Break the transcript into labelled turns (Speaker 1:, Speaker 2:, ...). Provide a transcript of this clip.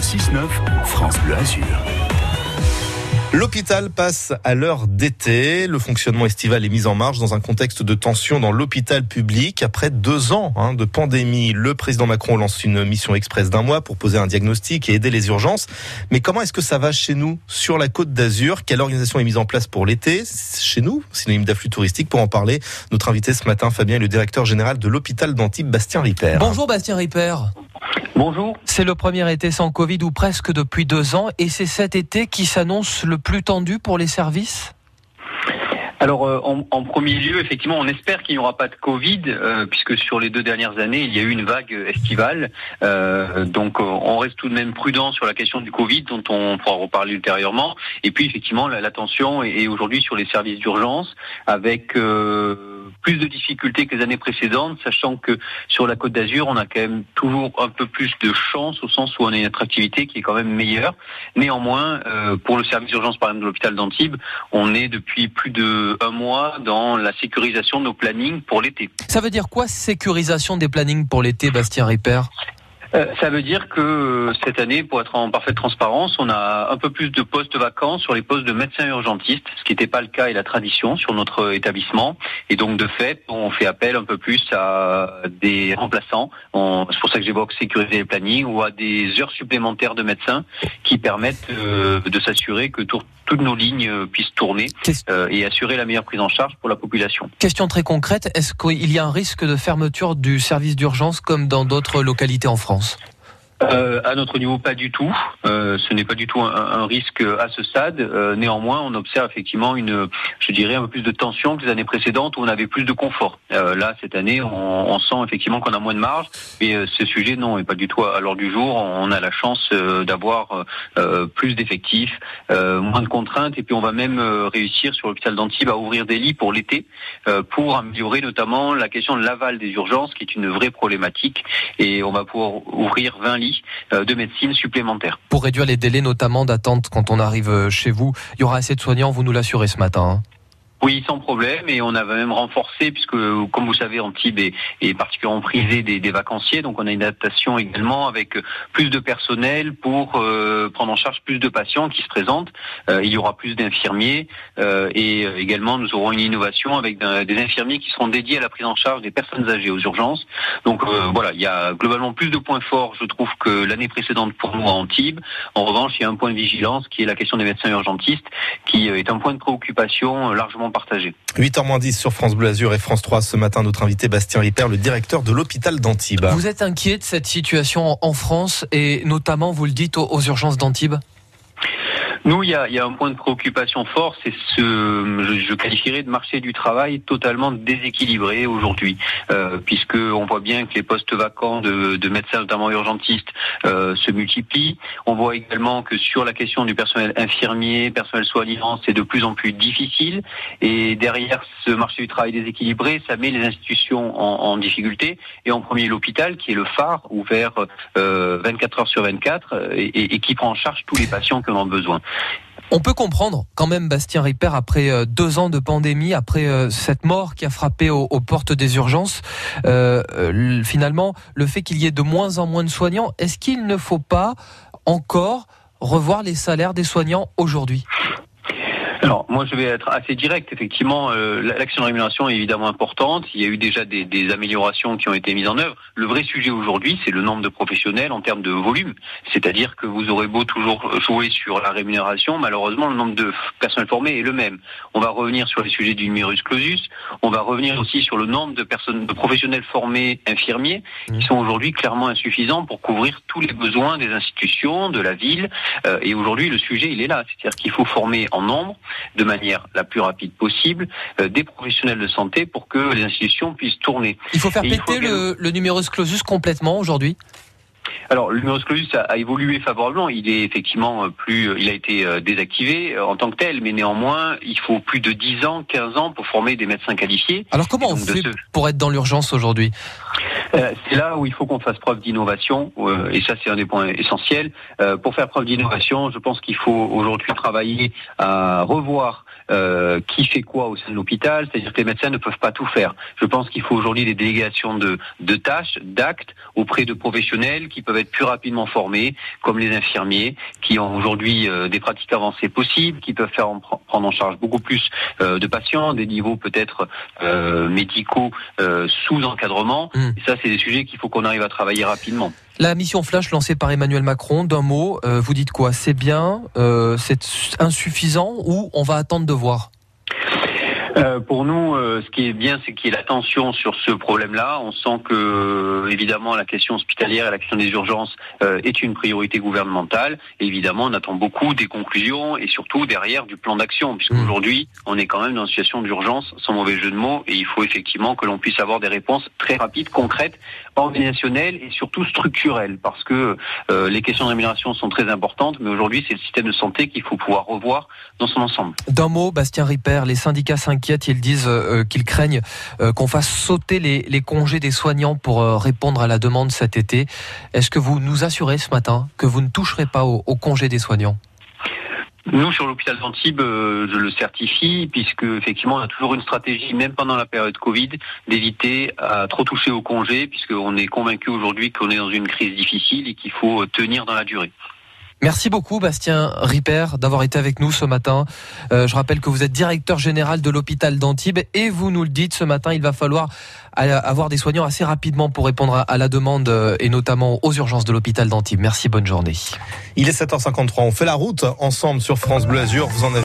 Speaker 1: Le 6-9, France Bleu Azur.
Speaker 2: L'hôpital passe à l'heure d'été. Le fonctionnement estival est mis en marche dans un contexte de tension dans l'hôpital public. Après deux ans hein, de pandémie, le président Macron lance une mission express d'un mois pour poser un diagnostic et aider les urgences. Mais comment est-ce que ça va chez nous, sur la côte d'Azur? Quelle organisation est mise en place pour l'été? Chez nous, synonyme d'afflux touristique. Pour en parler, notre invité ce matin, Fabien, est le directeur général de l'hôpital d'Antibes, Bastien Ripper.
Speaker 3: Bonjour Bastien Ripper.
Speaker 4: Bonjour.
Speaker 3: C'est le premier été sans Covid ou presque depuis deux ans et c'est cet été qui s'annonce le plus tendu pour les services?
Speaker 4: Alors, euh, en, premier lieu, effectivement, on espère qu'il n'y aura pas de Covid, euh, puisque sur les deux dernières années, il y a eu une vague estivale. Euh, donc, on reste tout de même prudent sur la question du Covid, dont on pourra reparler ultérieurement. Et puis, effectivement, l'attention est, aujourd'hui sur les services d'urgence, avec plus de difficultés que les années précédentes, sachant que sur la Côte d'Azur, on a quand même toujours un peu plus de chance, au sens où on a une attractivité qui est quand même meilleure. Néanmoins, pour le service d'urgence, par exemple, de l'hôpital d'Antibes, on est depuis plus de un mois dans la sécurisation de nos plannings pour l'été.
Speaker 3: Ça veut dire quoi sécurisation des plannings pour l'été, Bastien Ripper?
Speaker 4: Euh, ça veut dire que euh, cette année, pour être en parfaite transparence, on a un peu plus de postes vacants sur les postes de médecins urgentistes, ce qui n'était pas le cas et la tradition sur notre établissement. Et donc, de fait, on fait appel un peu plus à des remplaçants. C'est pour ça que j'évoque sécuriser les plannings ou à des heures supplémentaires de médecins qui permettent euh, de s'assurer que toutes nos lignes puissent tourner et assurer la meilleure prise en charge pour la population.
Speaker 3: Question très concrète, est-ce qu'il y a un risque de fermeture du service d'urgence comme dans d'autres localités en France? France.
Speaker 4: Euh, à notre niveau, pas du tout. Euh, ce n'est pas du tout un, risque à ce stade. Euh, néanmoins, on observe effectivement une, je dirais, un peu plus de tension que les années précédentes où on avait plus de confort. là, cette année, on, sent effectivement qu'on a moins de marge. Mais ce sujet, non, n'est pas du tout à l'ordre du jour. On a la chance d'avoir plus d'effectifs, moins de contraintes, et puis on va même réussir sur l'hôpital d'Antibes à ouvrir des lits pour l'été, pour améliorer notamment la question de l'aval des urgences, qui est une vraie problématique. Et on va pouvoir ouvrir 20 lits euh, de médecine supplémentaire.
Speaker 3: Pour réduire les délais notamment d'attente quand on arrive euh, chez vous, il y aura assez de soignants, vous nous l'assurez ce matin. Hein.
Speaker 4: Oui, sans problème. Et on avait même renforcé, puisque comme vous savez, Antibes est, est particulièrement prisé des, des, vacanciers. Donc on a une adaptation également avec plus de personnel pour euh, prendre en charge plus de patients qui se présentent. Euh, il y aura plus d'infirmiers. Euh, et également, nous aurons une innovation avec des infirmiers qui seront dédiés à la prise en charge des personnes âgées aux urgences. Donc voilà, il y a globalement plus de points forts, je trouve, que l'année précédente pour nous à Antibes. En revanche, il y a un point de vigilance qui est la question des médecins urgentistes, qui est un point de préoccupation largement partagé.
Speaker 2: 8h10 sur France Bleu Azur et France 3 ce matin, notre invité Bastien Ripper, le directeur de l'hôpital d'Antibes.
Speaker 3: Vous êtes inquiet de cette situation en France et notamment, vous le dites, aux urgences d'Antibes?
Speaker 4: Nous, il y a, y a, un point de préoccupation fort, c'est ce, je, je, qualifierais de marché du travail totalement déséquilibré aujourd'hui, euh, puisque on voit bien que les postes vacants de, de médecins, notamment urgentistes, euh, se multiplient. On voit également que sur la question du personnel infirmier, personnel soignant, c'est de plus en plus difficile. Et derrière ce marché du travail déséquilibré, ça met les institutions en, en difficulté. Et en premier, l'hôpital, qui est le phare, ouvert euh, 24 heures sur 24, et, et qui prend en charge tous les patients qui en ont besoin.
Speaker 3: On peut comprendre quand même, Bastien Ripper, après euh, deux ans de pandémie, après euh, cette mort qui a frappé aux, portes des urgences, euh, finalement, le fait qu'il y ait de moins en moins de soignants, est-ce qu'il ne faut pas encore revoir les salaires des soignants aujourd'hui?
Speaker 4: Alors, moi, je vais être assez direct. Effectivement, euh, l'action de rémunération est évidemment importante. Il y a eu déjà des, des, améliorations qui ont été mises en œuvre. Le vrai sujet aujourd'hui, c'est le nombre de professionnels en termes de volume. C'est-à-dire que vous aurez beau toujours jouer sur la rémunération, malheureusement, le nombre de personnels formés est le même. On va revenir sur les sujets du numerus clausus. On va revenir aussi sur le nombre de personnes, de professionnels formés infirmiers, qui mmh. sont aujourd'hui clairement insuffisants pour couvrir tous les besoins des institutions, de la ville. Euh, et aujourd'hui, le sujet, il est là. C'est-à-dire qu'il faut former en nombre de manière la plus rapide possible euh, des professionnels de santé pour que les institutions puissent tourner.
Speaker 3: Il faut faire péter le, le numerus clausus complètement aujourd'hui?
Speaker 4: Alors, le numerus clausus a, évolué favorablement. Il est effectivement euh, plus, euh, il a été désactivé en tant que tel, mais néanmoins, il faut plus de 10 ans, 15 ans pour former des médecins qualifiés.
Speaker 3: Alors, comment on fait pour être dans l'urgence aujourd'hui?
Speaker 4: C'est là où il faut qu'on fasse preuve d'innovation, et ça c'est un des points essentiels. pour faire preuve d'innovation, je pense qu'il faut aujourd'hui travailler à revoir euh, qui fait quoi au sein de l'hôpital, c'est-à-dire que les médecins ne peuvent pas tout faire. Je pense qu'il faut aujourd'hui des délégations de, de tâches, d'actes auprès de professionnels qui peuvent être plus rapidement formés, comme les infirmiers, qui ont aujourd'hui euh, des pratiques avancées possibles, qui peuvent faire en, prendre en charge beaucoup plus euh, de patients, des niveaux peut-être euh, médicaux sous encadrement. Mmh. Et ça, c'est des sujets qu'il faut qu'on arrive à travailler rapidement.
Speaker 3: La mission flash lancée par Emmanuel Macron, d'un mot, vous dites quoi? C'est bien, c'est insuffisant ou on va attendre de voir?
Speaker 4: Euh, pour nous, euh, ce qui est bien, c'est qu'il y ait l'attention sur ce problème-là. On sent que, euh, évidemment, la question hospitalière et la question des urgences est une priorité gouvernementale. Et évidemment, on attend beaucoup des conclusions et surtout derrière du plan d'action, puisqu'aujourd'hui, mmh. on est quand même dans une situation d'urgence, sans mauvais jeu de mots, et il faut effectivement que l'on puisse avoir des réponses très rapides, concrètes, organisationnelles et surtout structurelles, parce que les questions de rémunération sont très importantes, mais aujourd'hui, c'est le système de santé qu'il faut pouvoir revoir dans son ensemble.
Speaker 3: D'un mot, Bastien Ripper, les syndicats ils disent euh, qu'ils craignent euh, qu'on fasse sauter les, congés des soignants pour euh, répondre à la demande cet été. Est-ce que vous nous assurez ce matin que vous ne toucherez pas aux au congés des soignants?
Speaker 4: Nous, sur l'hôpital d'Antibes, je le certifie, puisque effectivement, on a toujours une stratégie, même pendant la période Covid, d'éviter à trop toucher aux congés, puisqu'on est convaincu aujourd'hui qu'on est dans une crise difficile et qu'il faut tenir dans la durée.
Speaker 3: Merci beaucoup Bastien Ripper d'avoir été avec nous ce matin. Euh, je rappelle que vous êtes directeur général de l'hôpital d'Antibes et vous nous le dites ce matin, il va falloir avoir des soignants assez rapidement pour répondre à la demande euh, et notamment aux urgences de l'hôpital d'Antibes. Merci, bonne journée.
Speaker 2: Il est 7h53, on fait la route ensemble sur France Bleu Azur. Vous en avez